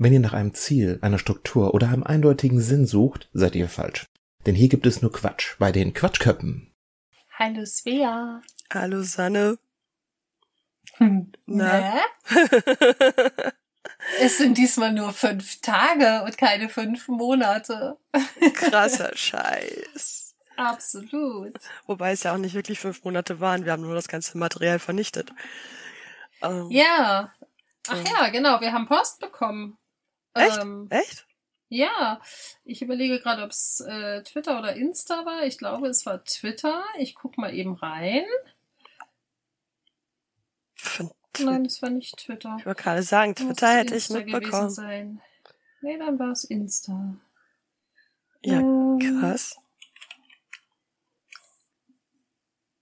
Wenn ihr nach einem Ziel, einer Struktur oder einem eindeutigen Sinn sucht, seid ihr falsch. Denn hier gibt es nur Quatsch bei den Quatschköppen. Hallo Svea. Hallo Sanne. Hm. Na? Na? es sind diesmal nur fünf Tage und keine fünf Monate. Krasser Scheiß. Absolut. Wobei es ja auch nicht wirklich fünf Monate waren. Wir haben nur das ganze Material vernichtet. Ähm, Ja. Ach ja, genau. Wir haben Post bekommen. Echt? Ähm, Echt? ja. Ich überlege gerade, ob es äh, Twitter oder Insta war. Ich glaube, es war Twitter. Ich guck mal eben rein. Von Nein, es war nicht Twitter. Ich wollte gerade sagen, Twitter hätte ich mitbekommen. Sein. Nee, dann war es Insta. Ja, Ähm, krass.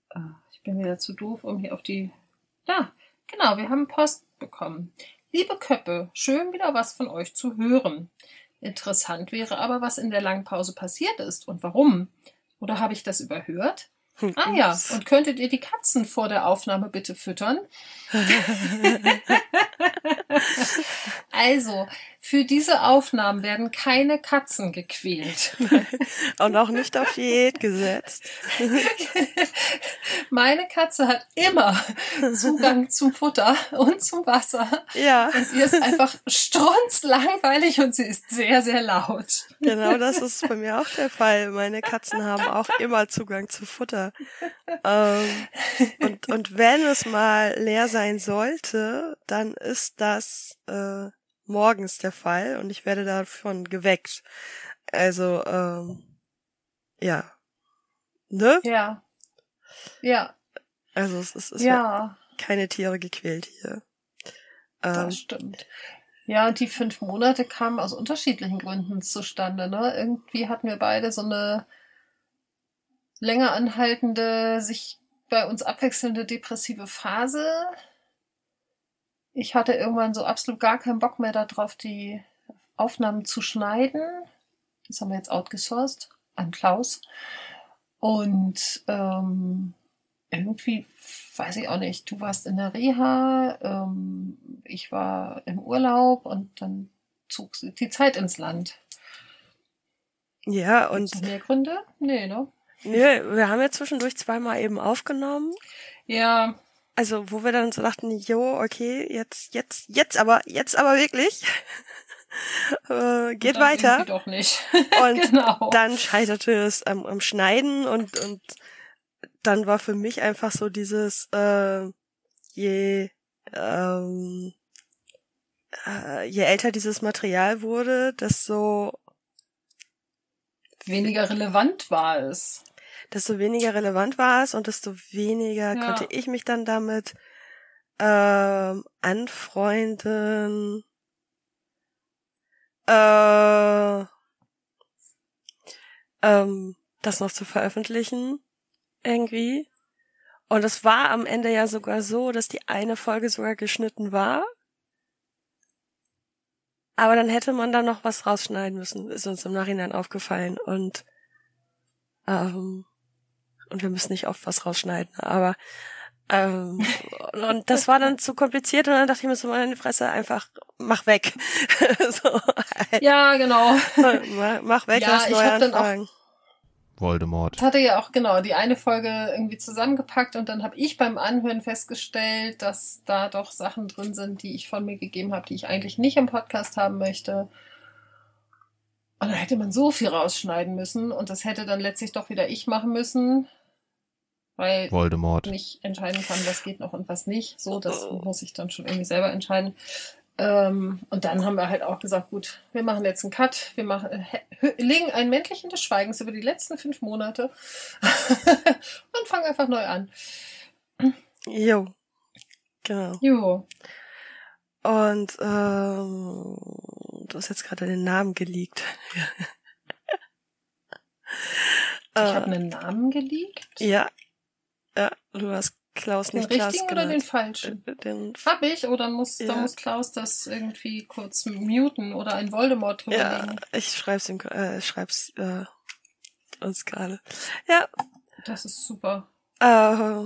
Ah, Ich bin wieder zu doof, um hier auf die. Ja, genau, wir haben Post bekommen. Liebe Köppe, schön wieder was von euch zu hören. Interessant wäre aber, was in der langen Pause passiert ist und warum. Oder habe ich das überhört? Ah ja, und könntet ihr die Katzen vor der Aufnahme bitte füttern? Also, für diese Aufnahmen werden keine Katzen gequält. Und auch nicht auf Diät gesetzt. Meine Katze hat immer Zugang zum Futter und zum Wasser. Ja, Und ihr ist einfach strunzlangweilig und sie ist sehr, sehr laut. genau das ist bei mir auch der Fall. Meine Katzen haben auch immer Zugang zu Futter. Ähm, und, und wenn es mal leer sein sollte, dann ist das äh, morgens der Fall und ich werde davon geweckt. Also, ähm, ja. Ne? Ja. Ja, Also es ist, es ja, keine Tiere gequält hier. Ähm, das stimmt. Ja, und die fünf Monate kamen aus unterschiedlichen Gründen zustande. Ne? Irgendwie hatten wir beide so eine länger anhaltende, sich bei uns abwechselnde depressive Phase. Ich hatte irgendwann so absolut gar keinen Bock mehr darauf, die Aufnahmen zu schneiden. Das haben wir jetzt outgesourced an Klaus. Und ähm, irgendwie, weiß ich auch nicht, du warst in der Reha, ähm, ich war im Urlaub und dann zog die Zeit ins Land. ja, und mehr Gründe? Nee, ne? Nö, wir haben ja zwischendurch zweimal eben aufgenommen. Ja, Also, wo wir dann so dachten, jo, okay, jetzt, jetzt, jetzt aber, jetzt aber wirklich. äh, geht dann weiter. Doch nicht. Und genau. dann scheiterte es am, am Schneiden und, und dann war für mich einfach so dieses, äh, je, ähm, äh, je älter dieses Material wurde, desto, Weniger relevant war es. Desto weniger relevant war es und desto weniger Ja. konnte ich mich dann damit ähm, anfreunden. Äh, ähm, das noch zu veröffentlichen irgendwie. Und es war am Ende ja sogar so, dass die eine Folge sogar geschnitten war. Aber dann hätte man da noch was rausschneiden müssen, ist uns im Nachhinein aufgefallen. Und ähm, und wir müssen nicht oft was rausschneiden, aber ähm, und das war dann zu kompliziert und dann dachte ich mir so meine Fresse einfach mach weg. so, Ja, genau. mach, mach weg, Ja, lass ich neu dann anfangen. Voldemort. Ich hatte ja auch genau die eine Folge irgendwie zusammengepackt und dann habe ich beim Anhören festgestellt, dass da doch Sachen drin sind, die ich von mir gegeben habe, die ich eigentlich nicht im Podcast haben möchte. Und da hätte man so viel rausschneiden müssen und das hätte dann letztlich doch wieder ich machen müssen, weil Voldemort. ich nicht entscheiden kann, was geht noch und was nicht. So, das muss ich dann schon irgendwie selber entscheiden. Ähm, und dann haben wir halt auch gesagt, gut, wir machen jetzt einen Cut, wir machen, äh, legen ein Männchen des Schweigens über die letzten fünf Monate und fangen einfach neu an. Jo. Genau. Jo. Und ähm, du hast jetzt gerade den Namen geleakt. Ich habe einen Namen geleakt. Äh, Ja. Ja, du hast Klaus Den nicht Klaus richtigen oder den falschen? Den, Hab ich oder muss, Ja. da muss Klaus das irgendwie kurz muten oder ein Voldemort drüber ja, legen? ich schreib's ihm, äh, schreib's äh, uns gerade. Ja, Das ist super. äh,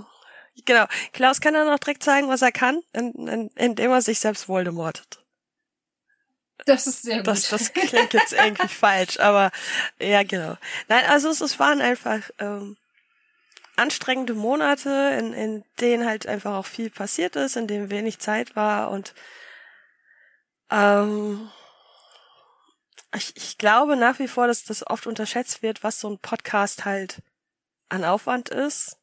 genau. Klaus kann dann noch direkt zeigen, was er kann, in, in, indem er sich selbst Voldemortet. Das ist sehr gut. Das, das klingt jetzt irgendwie falsch, aber ja, genau. Nein, also es, es waren einfach ähm, anstrengende Monate, in, in denen halt einfach auch viel passiert ist, in denen wenig Zeit war und ähm, ich, ich glaube nach wie vor, dass das oft unterschätzt wird, was so ein Podcast halt an Aufwand ist.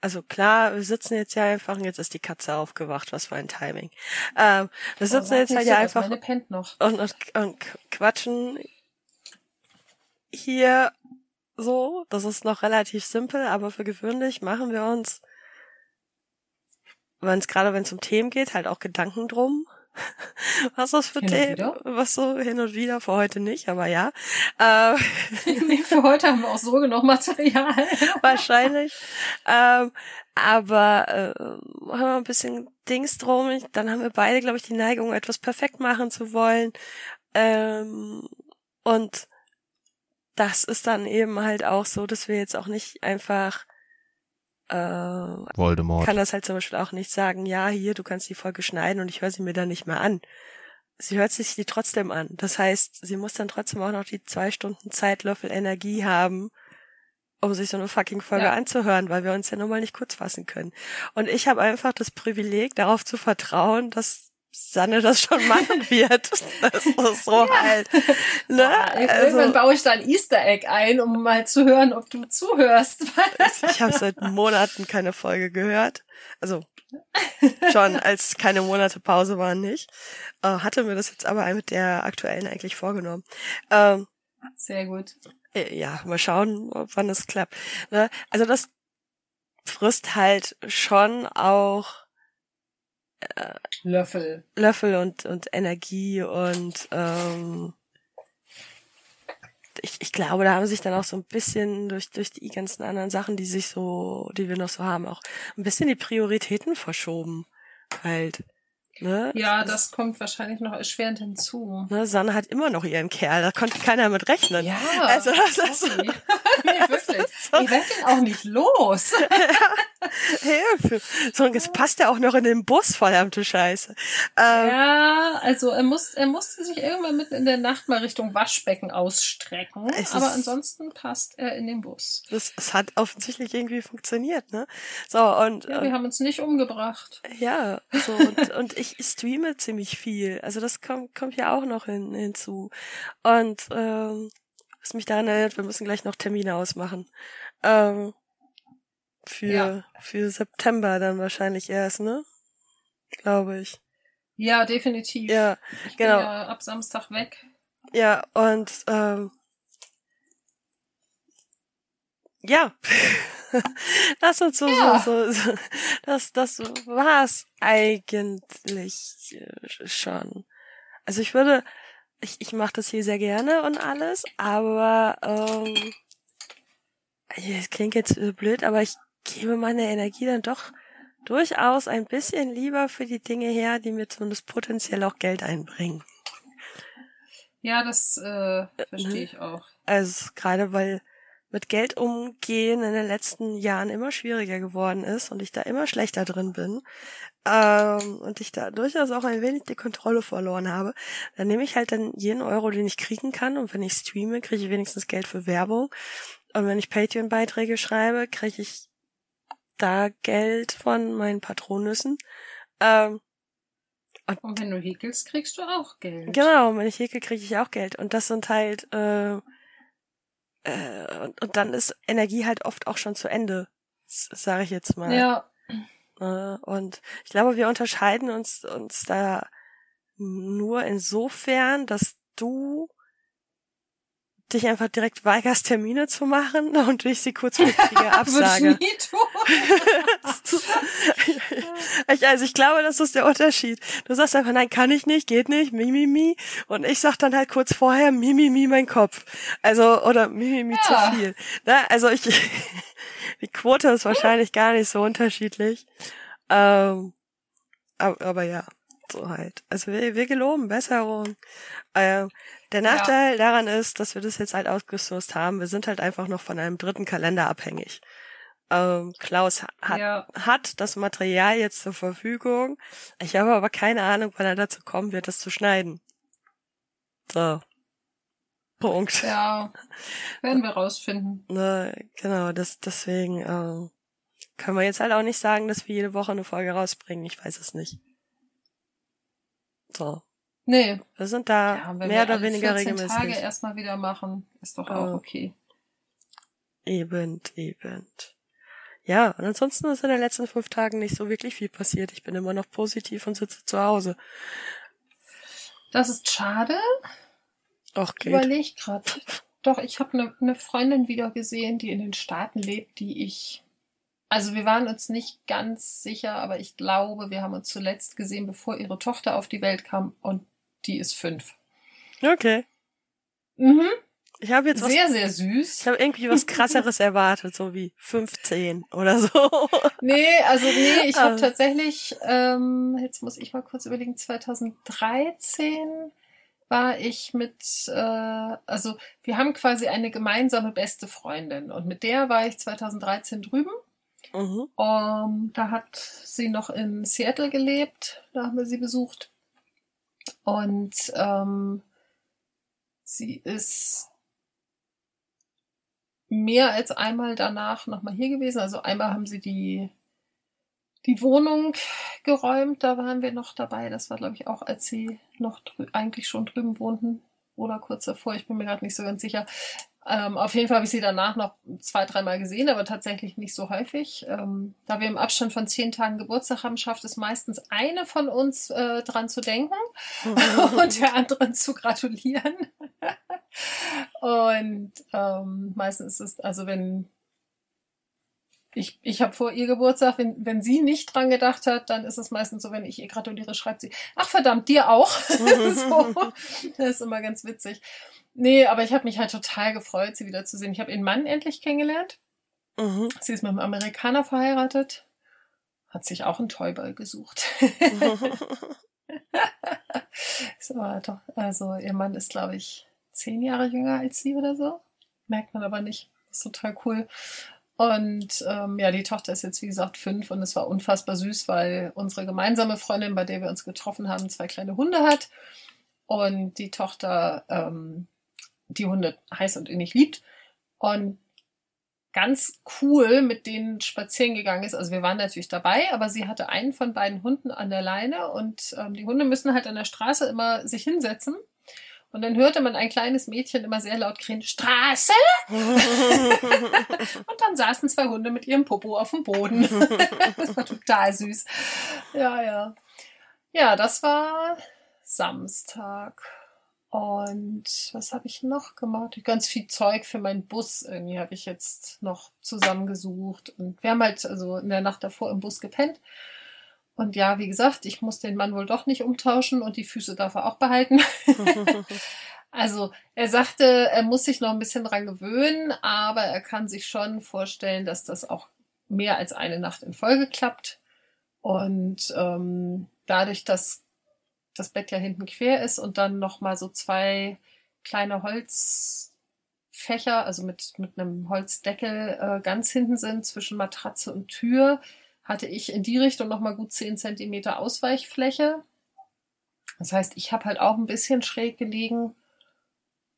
Also klar, wir sitzen jetzt ja einfach und jetzt ist die Katze aufgewacht, was für ein Timing. Ähm, wir Oh, sitzen warte jetzt halt ja einfach und, und, und quatschen hier so. Das ist noch relativ simpel, aber für gewöhnlich machen wir uns, wenn es gerade wenn es um Themen geht, halt auch Gedanken drum. Was das für Themen, was so hin und wieder, für heute nicht, aber ja. Äh, nee, für heute haben wir auch so genug Material. wahrscheinlich. ähm, aber äh, haben wir ein bisschen Dings drum. Dann haben wir beide, glaube ich, die Neigung, etwas perfekt machen zu wollen. Ähm, und das ist dann eben halt auch so, dass wir jetzt auch nicht einfach äh, Voldemort. kann das halt zum Beispiel auch nicht sagen, ja, hier, du kannst die Folge schneiden und ich höre sie mir dann nicht mehr an. Sie hört sich die trotzdem an. Das heißt, sie muss dann trotzdem auch noch die zwei Stunden Zeitlöffel Energie haben, um sich so eine fucking Folge Ja. anzuhören, weil wir uns ja nun mal nicht kurz fassen können. Und ich habe einfach das Privileg, darauf zu vertrauen, dass Sanne das schon machen wird. Das ist so halt. Ne? Irgendwann Also, baue ich da ein Easter Egg ein, um mal zu hören, ob du zuhörst. ich habe seit Monaten keine Folge gehört. Also schon als keine Monate Pause waren nicht. Äh, hatte mir das jetzt aber mit der aktuellen eigentlich vorgenommen. Ähm, Sehr gut. äh, ja, mal schauen, ob- wann es klappt. Ne? Also das frisst halt schon auch Löffel. Löffel und, und Energie und ähm, ich, ich glaube, da haben sich dann auch so ein bisschen durch, durch die ganzen anderen Sachen, die sich so, die wir noch so haben, auch ein bisschen die Prioritäten verschoben. Halt. Ne? Ja, das kommt wahrscheinlich noch erschwerend hinzu. Ne, Sanne hat immer noch ihren Kerl, da konnte keiner mit rechnen. Ja, Also das ist nee, wirklich. Ich werd den auch nicht los. Hilfe. So, und jetzt passt er auch noch in den Bus, verdammte Scheiße. Ähm, Ja, also er muss, er musste sich irgendwann mitten in der Nacht mal Richtung Waschbecken ausstrecken. Es aber ist- ansonsten passt er in den Bus. das, das hat offensichtlich irgendwie funktioniert, ne? So, und, Ja, und wir haben uns nicht umgebracht. Ja, so und, und ich streame ziemlich viel. Also das kommt kommt ja auch noch hin, hinzu. Und ähm, was mich daran erinnert, wir müssen gleich noch Termine ausmachen. Ähm, für Ja. für September dann wahrscheinlich erst, ne? Glaube ich. Ja, definitiv. Ja, ich genau. bin ja ab Samstag weg. ja und ähm, ja. Das sind so, Ja. so, so, das, das war's eigentlich äh, schon. Also ich würde, ich, ich mache das hier sehr gerne und alles, aber ähm, es klingt jetzt äh, blöd, aber ich gebe meine Energie dann doch durchaus ein bisschen lieber für die Dinge her, die mir zumindest potenziell auch Geld einbringen. Ja, das äh, ne? verstehe ich auch. Also gerade weil mit Geld umgehen in den letzten Jahren immer schwieriger geworden ist und ich da immer schlechter drin bin ähm, und ich da durchaus auch ein wenig die Kontrolle verloren habe, dann nehme ich halt dann jeden Euro, den ich kriegen kann und wenn ich streame, kriege ich wenigstens Geld für Werbung und wenn ich Patreon-Beiträge schreibe, kriege ich da Geld von meinen Patronüssen. Ähm, Und wenn du häkelst, kriegst du auch Geld. Genau, wenn ich häkel, kriege ich auch Geld. Und das sind halt, äh, äh, und, und dann ist Energie halt oft auch schon zu Ende, sage ich jetzt mal. Ja, Äh, und ich glaube, wir unterscheiden uns, uns da nur insofern, dass du dich einfach direkt weigerst, Termine zu machen und ich sie kurzfristige absage. ich, also ich glaube, das ist der Unterschied. Du sagst einfach, nein, kann ich nicht, geht nicht, mi, mi, mi. Und ich sag dann halt kurz vorher, mi, mi, mi, mein Kopf. Also, oder mi, mi, mi, Ja. zu viel. Ne? Also ich, die Quote ist wahrscheinlich gar nicht so unterschiedlich. Ähm, aber, aber ja, so halt. Also wir, wir geloben Besserung. Ähm, der Nachteil daran ist, dass wir das jetzt halt ausgesourced haben. Wir sind halt einfach noch von einem dritten Kalender abhängig. Ähm, Klaus hat, Ja. hat das Material jetzt zur Verfügung. Ich habe aber keine Ahnung, wann er dazu kommen wird, das zu schneiden. So. Punkt. Ja, werden wir rausfinden. Ne, genau, das, deswegen ähm, können wir jetzt halt auch nicht sagen, dass wir jede Woche eine Folge rausbringen. Ich weiß es nicht. So. Nee, Wir sind da ja, wenn mehr wir oder weniger 14 regelmäßig. Tage erstmal wieder machen, ist doch auch Ja. okay. Eben, eben. Ja, und ansonsten ist in den letzten fünf Tagen nicht so wirklich viel passiert. Ich bin immer noch positiv und sitze zu Hause. Das ist schade. Auch Ich geht. überlege gerade. Doch, ich habe eine ne Freundin wieder gesehen, die in den Staaten lebt, die ich. Also wir waren uns nicht ganz sicher, aber ich glaube, wir haben uns zuletzt gesehen, bevor ihre Tochter auf die Welt kam und die ist fünf. Okay. Mhm. Ich habe jetzt was, Sehr, sehr süß. ich habe irgendwie was krasseres erwartet, so wie 15 oder so. Nee, also nee, ich habe Ah. tatsächlich, ähm, jetzt muss ich mal kurz überlegen, 2013 war ich mit, äh, also wir haben quasi eine gemeinsame beste Freundin und mit der war ich 2013 drüben. Mhm. Ähm, da hat sie noch in Seattle gelebt, da haben wir sie besucht. Und ähm, sie ist mehr als einmal danach nochmal hier gewesen. Also einmal haben sie die, die Wohnung geräumt, da waren wir noch dabei. Das war, glaube ich, auch, als sie noch eigentlich schon drüben wohnten oder kurz davor. Ich bin mir gerade nicht so ganz sicher. Ähm, auf jeden Fall habe ich sie danach noch zwei, dreimal gesehen, aber tatsächlich nicht so häufig. Ähm, da wir im Abstand von zehn Tagen Geburtstag haben, schafft es meistens eine von uns äh, dran zu denken und der anderen zu gratulieren. und ähm, meistens ist es, also wenn ich, ich habe vor ihr Geburtstag, wenn, wenn sie nicht dran gedacht hat, dann ist es meistens so, wenn ich ihr gratuliere, schreibt sie, ach verdammt, dir auch. so. Das ist immer ganz witzig. Nee, aber ich habe mich halt total gefreut, sie wiederzusehen. Ich habe ihren Mann endlich kennengelernt. Mhm. Sie ist mit einem Amerikaner verheiratet. Hat sich auch einen Toyboy gesucht. aber doch, also ihr Mann ist, glaube ich, zehn Jahre jünger als sie oder so. Merkt man aber nicht. Ist total cool. Und ähm, ja, die Tochter ist jetzt, wie gesagt, fünf und es war unfassbar süß, weil unsere gemeinsame Freundin, bei der wir uns getroffen haben, zwei kleine Hunde hat. Und die Tochter ähm, die Hunde heiß und innig liebt. Und ganz cool mit denen spazieren gegangen ist. Also wir waren natürlich dabei, aber sie hatte einen von beiden Hunden an der Leine und ähm, die Hunde müssen halt an der Straße immer sich hinsetzen. Und dann hörte man ein kleines Mädchen immer sehr laut krähen, Straße! Und dann saßen zwei Hunde mit ihrem Popo auf dem Boden. das war total süß. Ja, ja. Ja, das war Samstag. Und was habe ich noch gemacht? Ganz viel Zeug für meinen Bus irgendwie habe ich jetzt noch zusammengesucht. Und wir haben halt also in der Nacht davor im Bus gepennt. Und ja, wie gesagt, ich muss den Mann wohl doch nicht umtauschen und die Füße darf er auch behalten. also er sagte, er muss sich noch ein bisschen dran gewöhnen, aber er kann sich schon vorstellen, dass das auch mehr als eine Nacht in Folge klappt. Und ähm, dadurch, dass das Bett ja hinten quer ist und dann noch mal so zwei kleine Holzfächer, also mit, mit einem Holzdeckel äh, ganz hinten sind zwischen Matratze und Tür, hatte ich in die Richtung noch mal gut zehn Zentimeter Ausweichfläche. Das heißt, ich habe halt auch ein bisschen schräg gelegen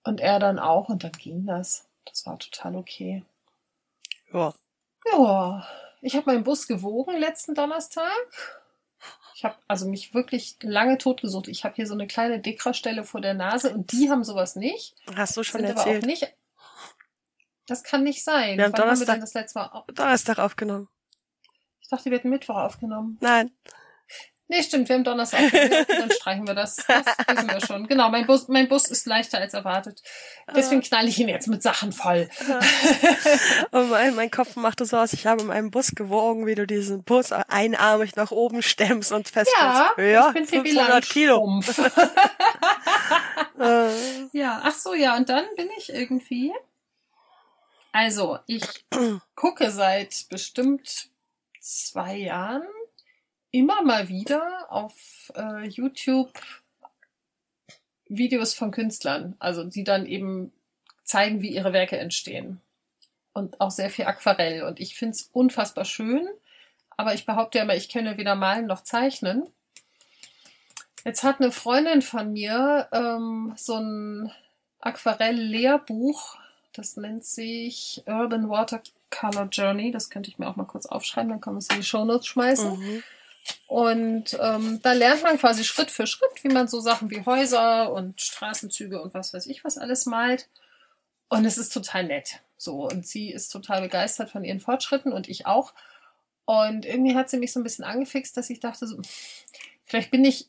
und er dann auch und dann ging das. Das war total okay. ja. Ja, ich habe meinen Bus gewogen letzten Donnerstag. Ich habe also mich wirklich lange totgesucht. Ich habe hier so eine kleine Dekra-Stelle vor der Nase und die haben sowas nicht. Hast du schon Sind aber auch erzählt. nicht. Das kann nicht sein. Wir haben Wann haben wir Donnerstag- denn das letzte Mal? au- Donnerstag aufgenommen. Ich dachte, wir hätten Mittwoch aufgenommen. Nein. Nee, stimmt, wir haben Donnerstag. Dann streichen wir das. Das wissen wir schon. Genau, mein Bus, mein Bus ist leichter als erwartet. Deswegen knalle ich ihn jetzt mit Sachen voll. Und mein, mein Kopf machte so aus, ich habe in meinem Bus gewogen, wie du diesen Bus einarmig nach oben stemmst und feststellst, Ja, ja, ich bin Pippi 500 Kilo. Äh, Ja, ach so, ja, und dann bin ich irgendwie. Also, ich gucke seit bestimmt zwei Jahren immer mal wieder auf äh, YouTube Videos von Künstlern, also die dann eben zeigen, wie ihre Werke entstehen. und auch sehr viel Aquarell. Und ich finde es unfassbar schön. Aber ich behaupte ja immer, ich kenne weder malen noch zeichnen. Jetzt hat eine Freundin von mir ähm, so ein Aquarell-Lehrbuch. Das nennt sich Urban Watercolor Journey. Das könnte ich mir auch mal kurz aufschreiben, dann kann man es in die Shownotes schmeißen. Mhm. Und ähm, da lernt man quasi Schritt für Schritt, wie man so Sachen wie Häuser und Straßenzüge und was weiß ich was alles malt. Und es ist total nett. So, und sie ist total begeistert von ihren Fortschritten und ich auch. Und irgendwie hat sie mich so ein bisschen angefixt, dass ich dachte, so, vielleicht bin ich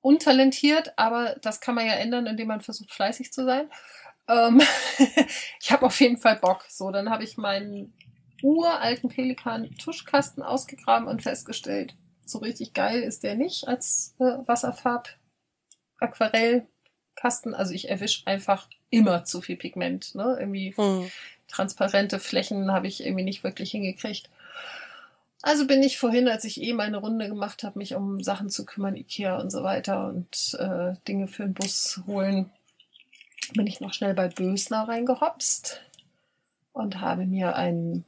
untalentiert, aber das kann man ja ändern, indem man versucht, fleißig zu sein. Ähm ich habe auf jeden Fall Bock. So, dann habe ich meinen uralten Pelikan-Tuschkasten ausgegraben und festgestellt, so richtig geil ist der nicht als äh, Wasserfarb-Aquarellkasten. Also ich erwische einfach immer zu viel Pigment. Ne? Irgendwie hm. transparente Flächen habe ich irgendwie nicht wirklich hingekriegt. Also bin ich vorhin, als ich eh meine Runde gemacht habe, mich um Sachen zu kümmern, Ikea und so weiter und äh, Dinge für den Bus holen, bin ich noch schnell bei Bösner reingehopst und habe mir einen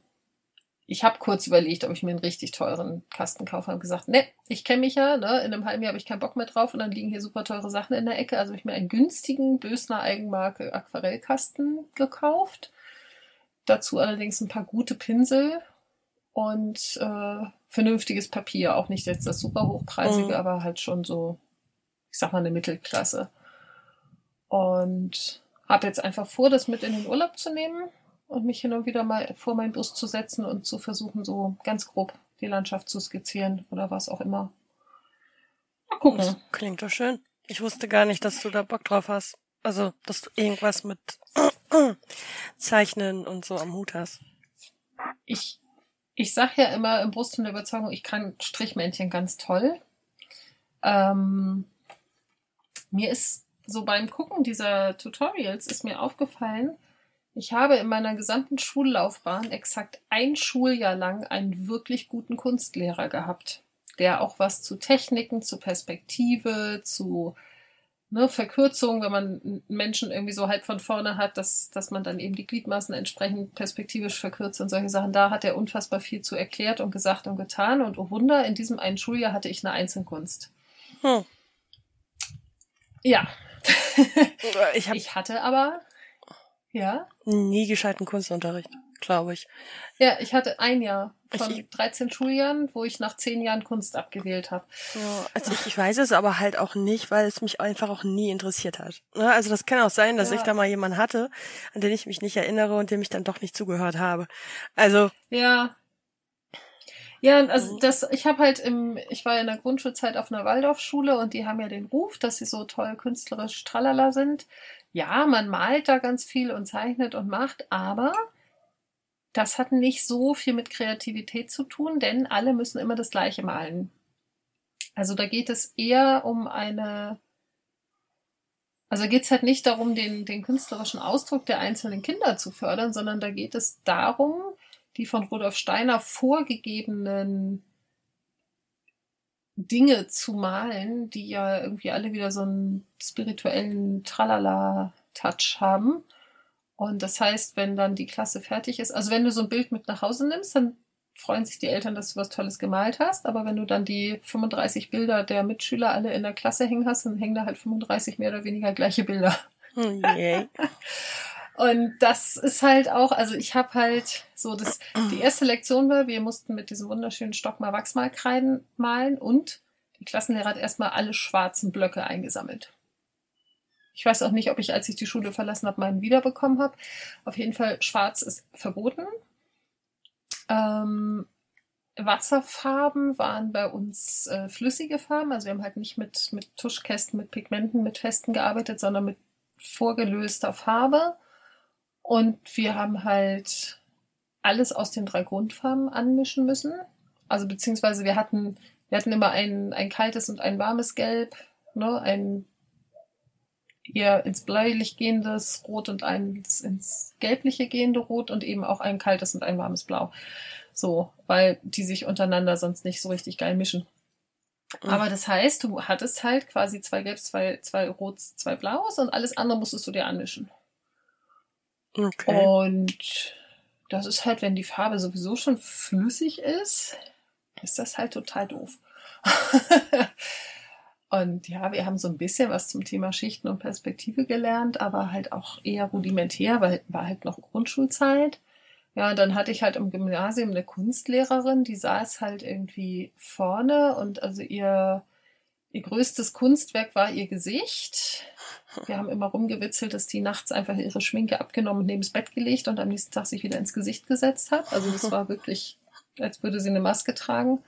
ich habe kurz überlegt, ob ich mir einen richtig teuren Kasten kaufe. Habe gesagt, ne, ich kenne mich ja, ne, in einem halben Jahr habe ich keinen Bock mehr drauf und dann liegen hier super teure Sachen in der Ecke. Also habe ich mir einen günstigen Bösner Eigenmarke Aquarellkasten gekauft. Dazu allerdings ein paar gute Pinsel und äh, vernünftiges Papier. Auch nicht jetzt das super hochpreisige, mhm. aber halt schon so, ich sag mal, eine Mittelklasse. Und habe jetzt einfach vor, das mit in den Urlaub zu nehmen und mich hin und wieder mal vor meinen Bus zu setzen und zu versuchen, so ganz grob die Landschaft zu skizzieren oder was auch immer. Mal gucken. Das klingt doch schön. Ich wusste gar nicht, dass du da Bock drauf hast. Also, dass du irgendwas mit Zeichnen und so am Hut hast. Ich, ich sag ja immer im Brust und der Überzeugung, ich kann Strichmännchen ganz toll. Ähm, mir ist so beim Gucken dieser Tutorials ist mir aufgefallen, ich habe in meiner gesamten Schullaufbahn exakt ein Schuljahr lang einen wirklich guten Kunstlehrer gehabt, der auch was zu Techniken, zu Perspektive, zu ne, Verkürzung, wenn man Menschen irgendwie so halb von vorne hat, dass, dass man dann eben die Gliedmaßen entsprechend perspektivisch verkürzt und solche Sachen. Da hat er unfassbar viel zu erklärt und gesagt und getan. Und oh Wunder, in diesem einen Schuljahr hatte ich eine Einzelkunst. Hm. Ja. ich, ich hatte aber ja? Nie gescheiten Kunstunterricht, glaube ich. Ja, ich hatte ein Jahr von ich, 13 Schuljahren, wo ich nach 10 Jahren Kunst abgewählt habe. Ja, also ich, ich, weiß es aber halt auch nicht, weil es mich einfach auch nie interessiert hat. Ne, also das kann auch sein, dass ja. ich da mal jemanden hatte, an den ich mich nicht erinnere und dem ich dann doch nicht zugehört habe. Also. Ja. Ja, also mhm. das, ich habe halt im, ich war in der Grundschulzeit auf einer Waldorfschule und die haben ja den Ruf, dass sie so toll künstlerisch tralala sind ja, man malt da ganz viel und zeichnet und macht, aber das hat nicht so viel mit Kreativität zu tun, denn alle müssen immer das Gleiche malen. Also da geht es eher um eine, also geht es halt nicht darum, den, den künstlerischen Ausdruck der einzelnen Kinder zu fördern, sondern da geht es darum, die von Rudolf Steiner vorgegebenen Dinge zu malen, die ja irgendwie alle wieder so einen spirituellen Tralala-Touch haben. Und das heißt, wenn dann die Klasse fertig ist, also wenn du so ein Bild mit nach Hause nimmst, dann freuen sich die Eltern, dass du was Tolles gemalt hast. Aber wenn du dann die 35 Bilder der Mitschüler alle in der Klasse hängen hast, dann hängen da halt 35 mehr oder weniger gleiche Bilder. Oh Und das ist halt auch, also ich habe halt so das, die erste Lektion war, wir mussten mit diesem wunderschönen Stock mal Wachsmalkreiden malen und die Klassenlehrer hat erstmal alle schwarzen Blöcke eingesammelt. Ich weiß auch nicht, ob ich, als ich die Schule verlassen habe, meinen wiederbekommen habe. Auf jeden Fall, schwarz ist verboten. Ähm, Wasserfarben waren bei uns äh, flüssige Farben. Also wir haben halt nicht mit, mit Tuschkästen, mit Pigmenten, mit Festen gearbeitet, sondern mit vorgelöster Farbe. Und wir haben halt alles aus den drei Grundfarben anmischen müssen. Also beziehungsweise wir hatten, wir hatten immer ein, ein kaltes und ein warmes Gelb, ne, ein eher ins bläulich gehendes Rot und eins ins gelbliche gehende Rot und eben auch ein kaltes und ein warmes Blau. So, weil die sich untereinander sonst nicht so richtig geil mischen. Mhm. Aber das heißt, du hattest halt quasi zwei Gelbs, zwei, zwei Rots, zwei Blaus und alles andere musstest du dir anmischen. Okay. Und das ist halt, wenn die Farbe sowieso schon flüssig ist, ist das halt total doof. und ja, wir haben so ein bisschen was zum Thema Schichten und Perspektive gelernt, aber halt auch eher rudimentär, weil war halt noch Grundschulzeit. Ja, dann hatte ich halt im Gymnasium eine Kunstlehrerin, die saß halt irgendwie vorne und also ihr, ihr größtes Kunstwerk war ihr Gesicht. Wir haben immer rumgewitzelt, dass die nachts einfach ihre Schminke abgenommen und neben das Bett gelegt und am nächsten Tag sich wieder ins Gesicht gesetzt hat. Also das war wirklich, als würde sie eine Maske tragen.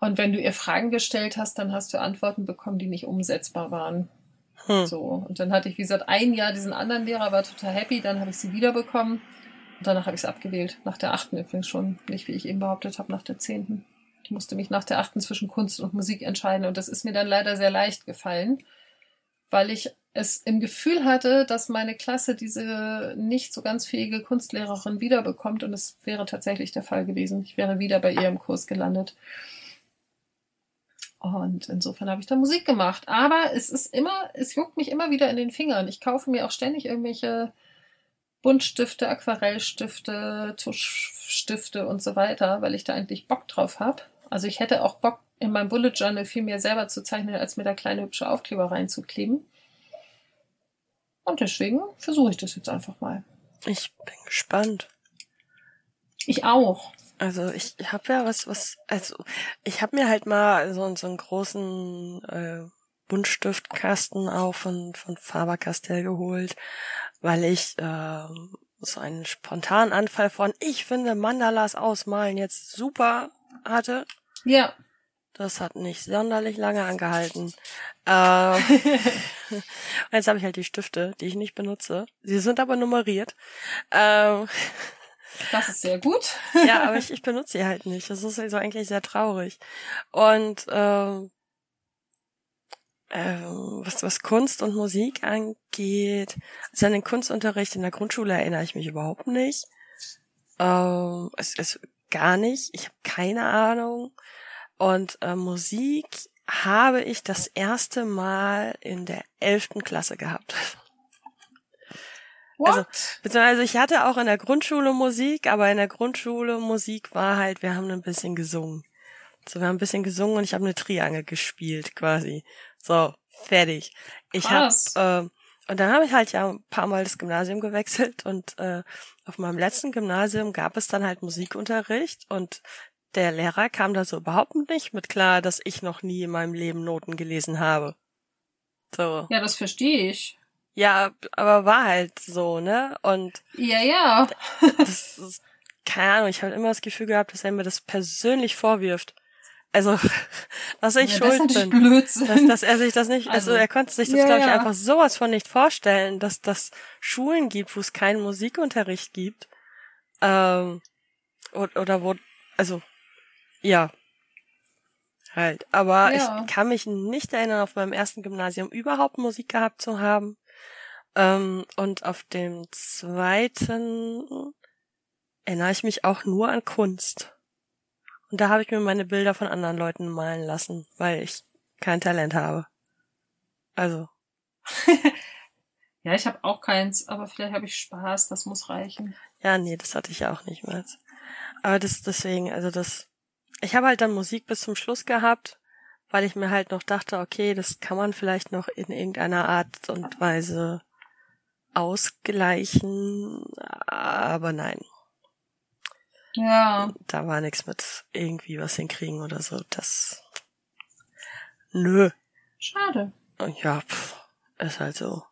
Und wenn du ihr Fragen gestellt hast, dann hast du Antworten bekommen, die nicht umsetzbar waren. Hm. So. Und dann hatte ich, wie gesagt, ein Jahr diesen anderen Lehrer, war total happy, dann habe ich sie wiederbekommen. Und danach habe ich es abgewählt. Nach der achten übrigens schon. Nicht, wie ich eben behauptet habe, nach der zehnten. Ich musste mich nach der achten zwischen Kunst und Musik entscheiden. Und das ist mir dann leider sehr leicht gefallen, weil ich es im Gefühl hatte, dass meine Klasse diese nicht so ganz fähige Kunstlehrerin wiederbekommt. Und es wäre tatsächlich der Fall gewesen. Ich wäre wieder bei ihr im Kurs gelandet. Und insofern habe ich da Musik gemacht. Aber es ist immer, es juckt mich immer wieder in den Fingern. Ich kaufe mir auch ständig irgendwelche Buntstifte, Aquarellstifte, Tuschstifte und so weiter, weil ich da eigentlich Bock drauf habe. Also ich hätte auch Bock, in meinem Bullet Journal viel mehr selber zu zeichnen, als mir da kleine hübsche Aufkleber reinzukleben. Und deswegen versuche ich das jetzt einfach mal. Ich bin gespannt. Ich auch. Also ich habe ja was, was, also ich habe mir halt mal so, so einen großen äh, Buntstiftkasten auch von, von Faber-Castell geholt, weil ich äh, so einen spontanen Anfall von ich finde Mandalas ausmalen jetzt super hatte. Ja. Das hat nicht sonderlich lange angehalten. Äh, jetzt habe ich halt die Stifte, die ich nicht benutze. Sie sind aber nummeriert. Äh, das ist sehr gut. ja, aber ich, ich benutze sie halt nicht. Das ist also eigentlich sehr traurig. Und äh, äh, was, was Kunst und Musik angeht, also an den Kunstunterricht in der Grundschule erinnere ich mich überhaupt nicht. Äh, es ist gar nicht. Ich habe keine Ahnung. Und äh, Musik habe ich das erste Mal in der elften Klasse gehabt. What? Also, beziehungsweise ich hatte auch in der Grundschule Musik, aber in der Grundschule Musik war halt, wir haben ein bisschen gesungen. So, wir haben ein bisschen gesungen und ich habe eine Triangel gespielt, quasi. So, fertig. Ich habe äh, und dann habe ich halt ja ein paar Mal das Gymnasium gewechselt und äh, auf meinem letzten Gymnasium gab es dann halt Musikunterricht und der Lehrer kam da so überhaupt nicht mit klar, dass ich noch nie in meinem Leben Noten gelesen habe. So. Ja, das verstehe ich. Ja, aber war halt so, ne? Und ja, ja. das ist, keine Ahnung, ich habe immer das Gefühl gehabt, dass er mir das persönlich vorwirft. Also, dass ich ja, schuld das bin. Blödsinn. Dass, dass er sich das nicht, also, also er konnte sich das, ja, glaube ich, ja. einfach sowas von nicht vorstellen, dass das Schulen gibt, wo es keinen Musikunterricht gibt. Ähm, oder, oder wo, also, ja. Halt. Aber ja. ich kann mich nicht erinnern, auf meinem ersten Gymnasium überhaupt Musik gehabt zu haben. Ähm, und auf dem zweiten erinnere ich mich auch nur an Kunst. Und da habe ich mir meine Bilder von anderen Leuten malen lassen, weil ich kein Talent habe. Also. ja, ich habe auch keins, aber vielleicht habe ich Spaß, das muss reichen. Ja, nee, das hatte ich ja auch nicht mehr. Aber das deswegen, also das. Ich habe halt dann Musik bis zum Schluss gehabt, weil ich mir halt noch dachte, okay, das kann man vielleicht noch in irgendeiner Art und Weise ausgleichen, aber nein. Ja. Da war nichts mit irgendwie was hinkriegen oder so. Das. Nö. Schade. Ja, pff, ist halt so.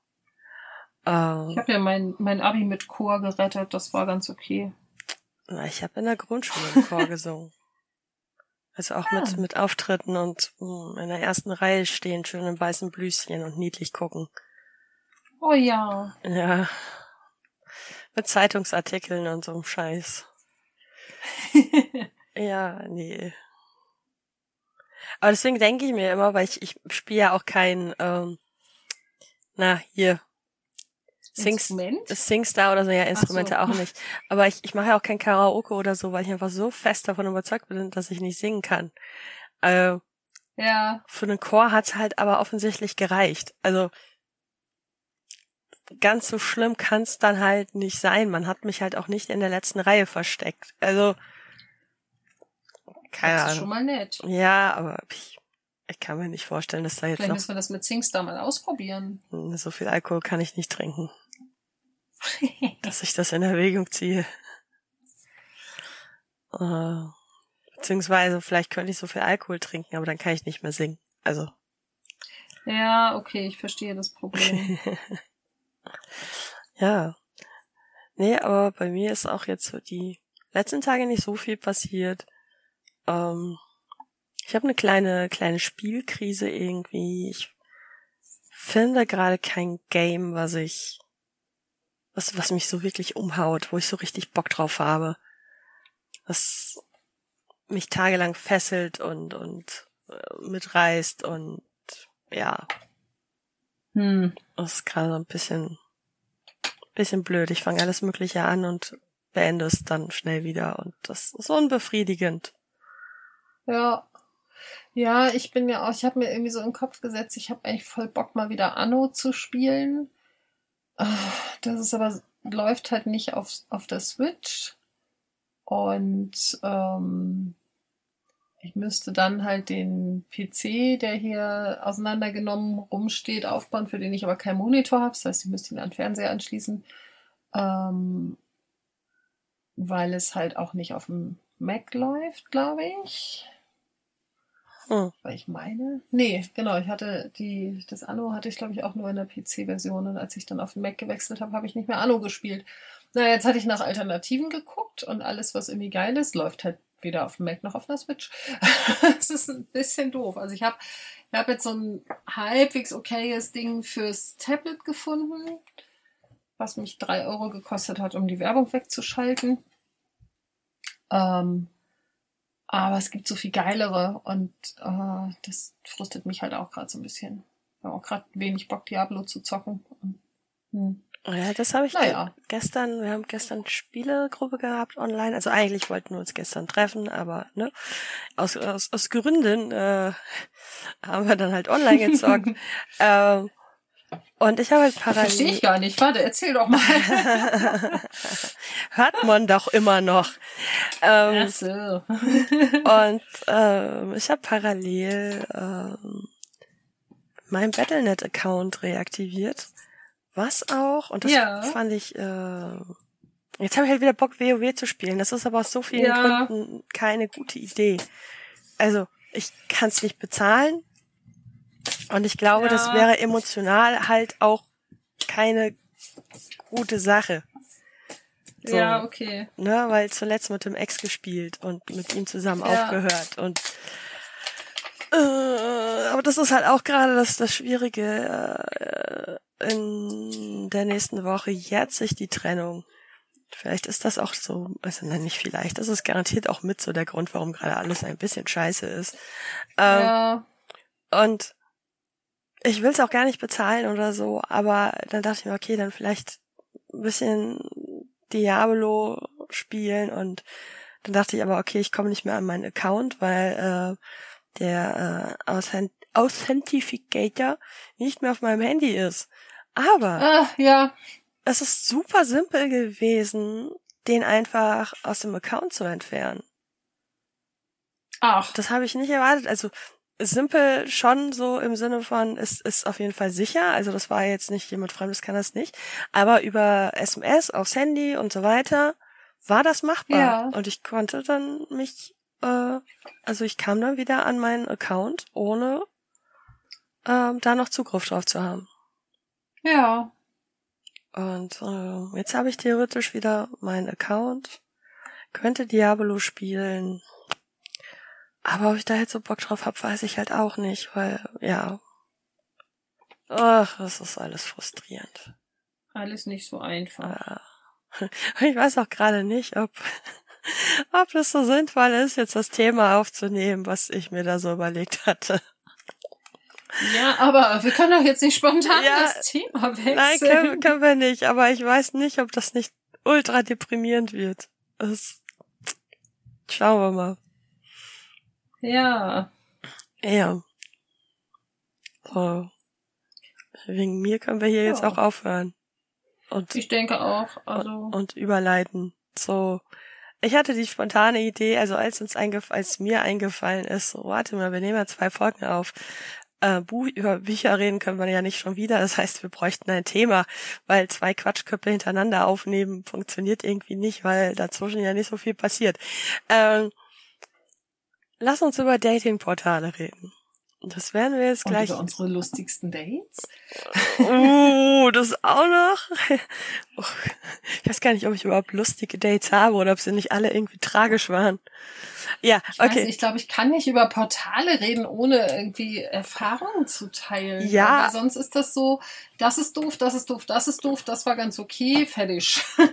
Ähm, ich habe ja mein, mein Abi mit Chor gerettet, das war ganz okay. Na, ich habe in der Grundschule im Chor gesungen. Also auch ja. mit, mit Auftritten und mh, hm, in der ersten Reihe stehen, schön im weißen Blüschen und niedlich gucken. Oh ja. Ja. Mit Zeitungsartikeln und so einem Scheiß. ja, nee. Aber deswegen denke ich mir immer, weil ich, ich spiele ja auch kein, ähm, na, hier. Sings, Instrument? Singstar oder so, ja, Instrumente so. auch nicht. Aber ich, ich mache ja auch kein Karaoke oder so, weil ich einfach so fest davon überzeugt bin, dass ich nicht singen kann. Äh, ja. Für einen Chor hat's halt aber offensichtlich gereicht. Also, ganz so schlimm kann's dann halt nicht sein. Man hat mich halt auch nicht in der letzten Reihe versteckt. Also keine das ist Ahnung. schon mal nett. Ja, aber ich, ich kann mir nicht vorstellen, dass da jetzt Vielleicht noch müssen wir das mit Singstar mal ausprobieren. so viel Alkohol kann ich nicht trinken, dass ich das in Erwägung ziehe. Äh, beziehungsweise vielleicht könnte ich so viel Alkohol trinken, aber dann kann ich nicht mehr singen. Also ja, okay, ich verstehe das Problem. ja. Nee, aber bei mir ist auch jetzt so die letzten Tage nicht so viel passiert. Ähm, ich habe eine kleine, kleine Spielkrise irgendwie. Ich finde gerade kein Game, was ich, was, was mich so wirklich umhaut, wo ich so richtig Bock drauf habe. Was mich tagelang fesselt und, und äh, mitreißt und ja, Hm. das ist gerade so ein bisschen, bisschen blöd. Ich fange alles Mögliche an und beende es dann schnell wieder und das ist unbefriedigend. Ja. Ja, ich bin ja auch, ich habe mir irgendwie so im Kopf gesetzt, ich habe eigentlich voll Bock mal wieder Anno zu spielen. Ah, Das ist aber, läuft halt nicht auf, auf der Switch. Und ähm, ich müsste dann halt den PC, der hier auseinandergenommen rumsteht, aufbauen, für den ich aber keinen Monitor habe. Das heißt, ich müsste ihn an den Fernseher anschließen. Ähm, weil es halt auch nicht auf dem Mac läuft, glaube ich. Hm. Weil ich meine. Nee, genau, ich hatte die, das Anno hatte ich, glaube ich, auch nur in der PC-Version. Und als ich dann auf den Mac gewechselt habe, habe ich nicht mehr Anno gespielt. Na, jetzt hatte ich nach Alternativen geguckt und alles, was irgendwie geil ist, läuft halt weder auf dem Mac noch auf der Switch. Es ist ein bisschen doof. Also ich habe ich hab jetzt so ein halbwegs okayes Ding fürs Tablet gefunden, was mich drei Euro gekostet hat, um die Werbung wegzuschalten. Ähm, aber es gibt so viel geilere und äh, das frustet mich halt auch gerade so ein bisschen. Ich habe auch gerade wenig Bock, Diablo zu zocken. Hm. Ja, das habe ich Naja. gestern, wir haben gestern Spielegruppe gehabt online. Also eigentlich wollten wir uns gestern treffen, aber ne, aus, aus, aus Gründen äh, haben wir dann halt online gezockt. ähm, und ich habe halt parallel. Verstehe ich gar nicht. Warte, erzähl doch mal. Hört man doch immer noch. Ähm, Ach so. Und ähm, ich habe parallel ähm, meinen Battlenet-Account reaktiviert. Was auch, und das Ja. fand ich, äh, jetzt habe ich halt wieder Bock, WoW zu spielen. Das ist aber aus so vielen Ja. Gründen keine gute Idee. Also, ich kann es nicht bezahlen. Und ich glaube, das Ja. wäre emotional halt auch keine gute Sache. So Ja, okay. ne, weil zuletzt mit dem Ex gespielt und mit ihm zusammen Ja. aufgehört und äh, aber das ist halt auch gerade das, das Schwierige äh, in der nächsten Woche jetzt sich die Trennung. Vielleicht ist das auch so, also nein, nicht vielleicht, das ist garantiert auch mit so der Grund, warum gerade alles ein bisschen scheiße ist. Ähm, ja. und ich will es auch gar nicht bezahlen oder so, aber dann dachte ich mir, okay, dann vielleicht ein bisschen Diablo spielen und dann dachte ich aber, okay, ich komme nicht mehr an meinen Account, weil äh, der äh, Authent Authentificator nicht mehr auf meinem Handy ist. Aber Ah, ja. es ist super simpel gewesen, den einfach aus dem Account zu entfernen. Ach. Das habe ich nicht erwartet. Also simpel schon so im Sinne von, es ist auf jeden Fall sicher. Also das war jetzt nicht jemand Fremdes kann das nicht. Aber über SMS aufs Handy und so weiter war das machbar. Ja. Und ich konnte dann mich, äh, also ich kam dann wieder an meinen Account, ohne ähm, da noch Zugriff drauf zu haben. Ja. Und äh, jetzt habe ich theoretisch wieder meinen Account, könnte Diablo spielen. Aber ob ich da jetzt so Bock drauf hab, weiß ich halt auch nicht, weil, ja. Ach, das ist alles frustrierend. Alles nicht so einfach. Ja. Ich weiß auch gerade nicht, ob, ob das so sinnvoll ist, jetzt das Thema aufzunehmen, was ich mir da so überlegt hatte. Ja, aber wir können doch jetzt nicht spontan Ja. das Thema wechseln. Nein, können, können wir nicht, aber ich weiß nicht, ob das nicht ultra deprimierend wird. Das, schauen wir mal. Ja. Ja. So. Wegen mir können wir hier jetzt Ja. auch aufhören. und, Ich denke auch. Also, und, und überleiten. So. Ich hatte die spontane Idee, also als uns eingef als mir eingefallen ist, so, warte mal, wir nehmen ja zwei Folgen auf. Äh, Buch, über Bücher reden können wir ja nicht schon wieder. Das heißt, wir bräuchten ein Thema, weil zwei Quatschköpfe hintereinander aufnehmen funktioniert irgendwie nicht, weil dazwischen ja nicht so viel passiert. Ähm, lass uns über Datingportale reden. Das werden wir jetzt und gleich. über unsere lustigsten Dates. Oh, das auch noch. Oh, ich weiß gar nicht, ob ich überhaupt lustige Dates habe oder ob sie nicht alle irgendwie tragisch waren. Ja, Ich okay. nicht, ich glaube, ich kann nicht über Portale reden, ohne irgendwie Erfahrungen zu teilen. Ja. Weil sonst ist das so, das ist doof, das ist doof, das ist doof, das war ganz okay, fertig.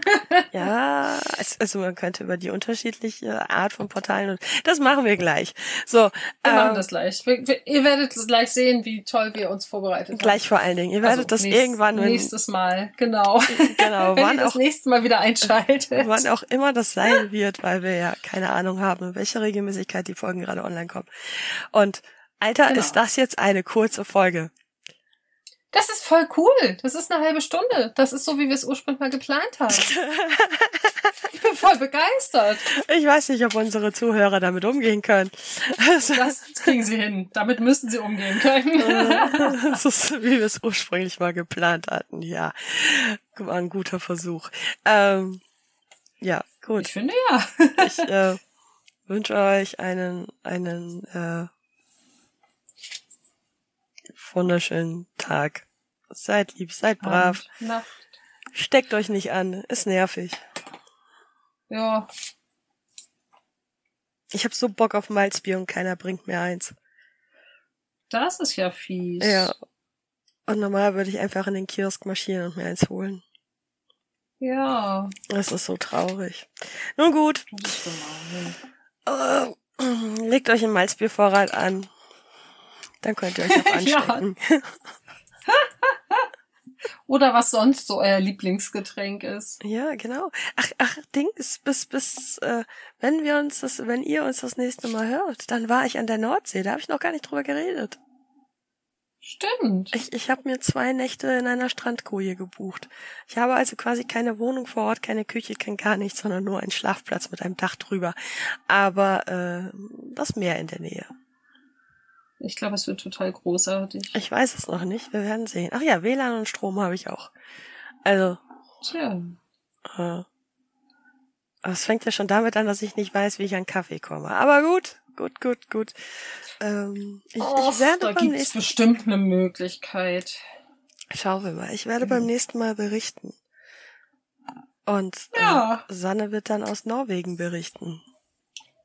Ja, also man könnte über die unterschiedliche Art von Portalen und das machen wir gleich. So, Wir ähm, machen das gleich. Wir, wir, ihr werdet gleich sehen, wie toll wir uns vorbereitet haben. gleich vor allen Dingen. Ihr werdet Also das nächst- irgendwann, wenn, Nächstes Mal, genau. genau, Wenn wann ihr das auch, nächste Mal wieder einschaltet. wann auch immer das sein wird, weil wir ja keine Ahnung haben, welcher Regelmäßigkeit die Folgen gerade online kommen. Und Alter, Genau. ist das jetzt eine kurze Folge? Das ist voll cool. Das ist eine halbe Stunde. Das ist so, wie wir es ursprünglich mal geplant haben. Ich bin voll begeistert. Ich weiß nicht, ob unsere Zuhörer damit umgehen können. Das kriegen sie hin. Damit müssen sie umgehen können. das ist, wie wir es ursprünglich mal geplant hatten. Ja, war ein guter Versuch. Ähm, ja, gut. Ich finde ja. Ich äh, wünsche euch einen, einen äh, wunderschönen Tag. Seid lieb, seid brav. Nacht. Steckt euch nicht an. Ist nervig. Ja. Ich hab so Bock auf Malzbier und keiner bringt mir eins. Das ist ja fies. Ja. Und normal würde ich einfach in den Kiosk marschieren und mir eins holen. Ja. Das ist so traurig. Nun gut, Das ist gemein. Äh, legt euch einen Malzbiervorrat an. Dann könnt ihr euch auch anstecken. Oder was sonst so euer Lieblingsgetränk ist. Ja, genau. Ach, ach, Ding ist bis bis äh, wenn wir uns das, wenn ihr uns das nächste Mal hört, dann war ich an der Nordsee. Da habe ich noch gar nicht drüber geredet. Stimmt. Ich, ich habe mir zwei Nächte in einer Strandkoje gebucht. Ich habe also quasi keine Wohnung vor Ort, keine Küche, kein gar nichts, sondern nur einen Schlafplatz mit einem Dach drüber. Aber äh, das Meer in der Nähe. Ich glaube, es wird total großartig. Ich weiß es noch nicht. Wir werden sehen. Ach ja, WLAN und Strom habe ich auch. Also, Tja. äh, aber es fängt ja schon damit an, dass ich nicht weiß, wie ich an Kaffee komme. Aber gut, gut, gut, gut. Ähm, ich, Och, ich werde da beim gibt's nächsten bestimmt eine Möglichkeit. Schauen wir mal. Ich werde beim nächsten Mal berichten. Und Ja. äh, Sanne wird dann aus Norwegen berichten.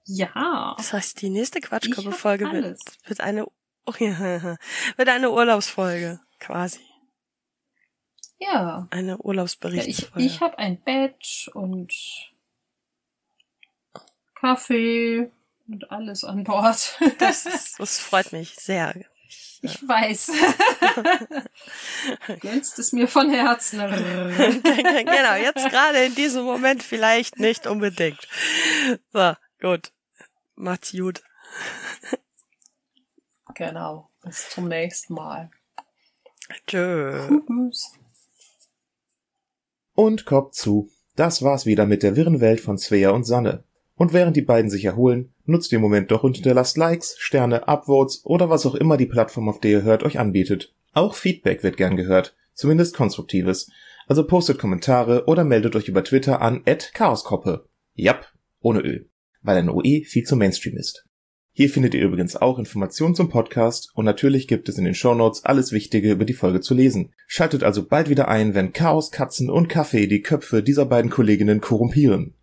Ja. Das heißt, die nächste Quatschkörper-Folge wird, wird eine oh, ja, wird eine Urlaubsfolge quasi. Ja. Eine ja ich Urlaubsberichtsfolge. ich habe ein Bett und Kaffee und alles an Bord. das, ist, das freut mich sehr. Ich weiß. Gönnst es mir von Herzen. genau, jetzt gerade in diesem Moment vielleicht nicht unbedingt. So, gut. Macht's gut. genau. Bis zum nächsten Mal. Tschö. Tschüss. Und Kopf zu. Das war's wieder mit der wirren Welt von Svea und Sanne. Und während die beiden sich erholen, nutzt den Moment doch und hinterlasst Likes, Sterne, Upvotes oder was auch immer die Plattform, auf der ihr hört, euch anbietet. Auch Feedback wird gern gehört, zumindest konstruktives. Also postet Kommentare oder meldet euch über Twitter an @chaoskoppe. Jap, ohne Ö, weil ein OE viel zu Mainstream ist. Hier findet ihr übrigens auch Informationen zum Podcast und natürlich gibt es in den Shownotes alles Wichtige über die Folge zu lesen. Schaltet also bald wieder ein, wenn Chaos, Katzen und Kaffee die Köpfe dieser beiden Kolleginnen korrumpieren.